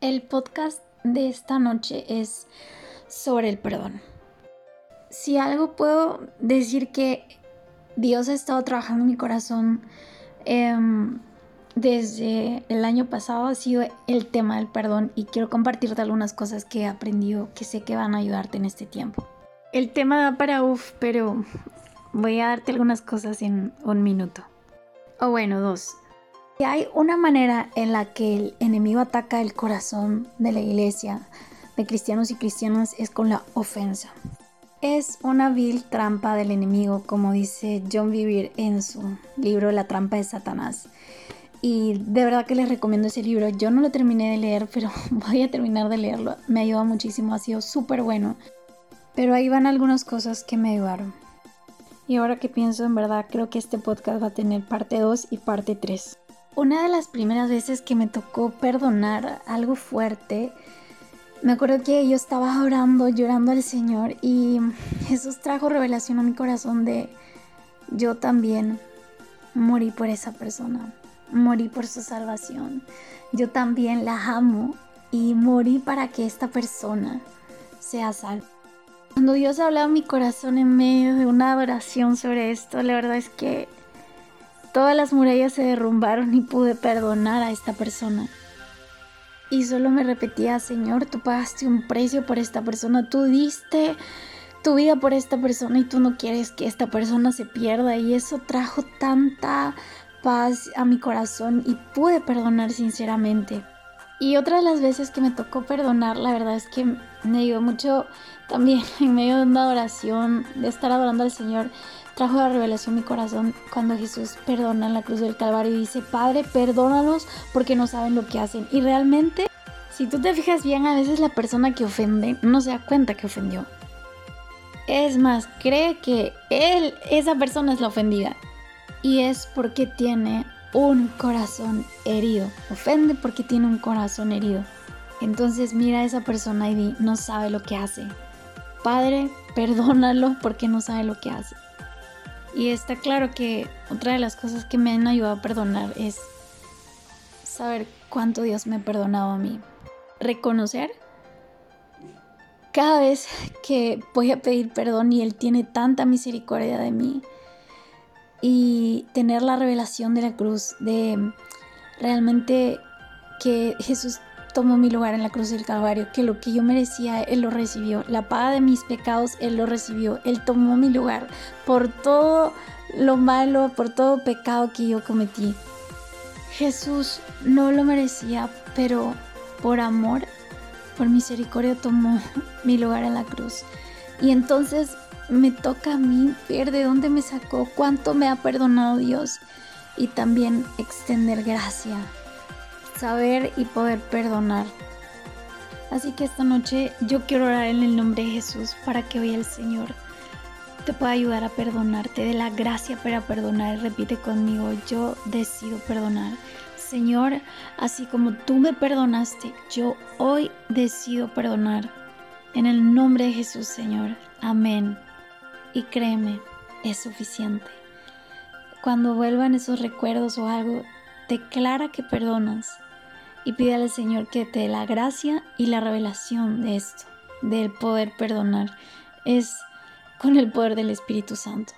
El podcast de esta noche es sobre el perdón. Si algo puedo decir que Dios ha estado trabajando en mi corazón em, desde el año pasado ha sido el tema del perdón y quiero compartirte algunas cosas que he aprendido que sé que van a ayudarte en este tiempo. El tema da para uff, pero voy a darte algunas cosas en un minuto. O bueno, dos. Hay una manera en la que el enemigo ataca el corazón de la iglesia, de cristianos y cristianas, es con la ofensa. Es una vil trampa del enemigo, como dice John Vivir en su libro La trampa de Satanás. Y de verdad que les recomiendo ese libro. Yo no lo terminé de leer, pero voy a terminar de leerlo. Me ayudó muchísimo, ha sido súper bueno. Pero ahí van algunas cosas que me ayudaron. Y ahora que pienso, en verdad creo que este podcast va a tener parte 2 y parte 3. Una de las primeras veces que me tocó perdonar algo fuerte, me acuerdo que yo estaba orando, llorando al Señor y Jesús trajo revelación a mi corazón de yo también morí por esa persona, morí por su salvación, yo también la amo y morí para que esta persona sea salva. Cuando Dios hablaba a mi corazón en medio de una adoración sobre esto, la verdad es que Todas las murallas se derrumbaron y pude perdonar a esta persona. Y solo me repetía, Señor, tú pagaste un precio por esta persona, tú diste tu vida por esta persona y tú no quieres que esta persona se pierda. Y eso trajo tanta paz a mi corazón y pude perdonar sinceramente. Y otra de las veces que me tocó perdonar, la verdad es que me ayudó mucho también en medio de una oración, de estar adorando al Señor, trajo la revelación mi corazón cuando Jesús perdona en la cruz del Calvario y dice, Padre, perdónalos porque no saben lo que hacen. Y realmente, si tú te fijas bien, a veces la persona que ofende no se da cuenta que ofendió. Es más, cree que él, esa persona es la ofendida. Y es porque tiene un corazón herido. Ofende porque tiene un corazón herido. Entonces mira a esa persona y no sabe lo que hace. Padre, perdónalo porque no sabe lo que hace. Y está claro que otra de las cosas que me han ayudado a perdonar es saber cuánto Dios me ha perdonado a mí. Reconocer cada vez que voy a pedir perdón y Él tiene tanta misericordia de mí. Y tener la revelación de la cruz, de realmente que Jesús tomó mi lugar en la cruz del Calvario, que lo que yo merecía, Él lo recibió. La paga de mis pecados, Él lo recibió. Él tomó mi lugar por todo lo malo, por todo pecado que yo cometí. Jesús no lo merecía, pero por amor, por misericordia tomó mi lugar en la cruz. Y entonces me toca a mí ver de dónde me sacó, cuánto me ha perdonado Dios y también extender gracia saber y poder perdonar. Así que esta noche yo quiero orar en el nombre de Jesús para que hoy el Señor te pueda ayudar a perdonarte, de la gracia para perdonar. Repite conmigo, yo decido perdonar. Señor, así como tú me perdonaste, yo hoy decido perdonar. En el nombre de Jesús, Señor. Amén. Y créeme, es suficiente. Cuando vuelvan esos recuerdos o algo, declara que perdonas y pídale al Señor que te dé la gracia y la revelación de esto, del poder perdonar. Es con el poder del Espíritu Santo.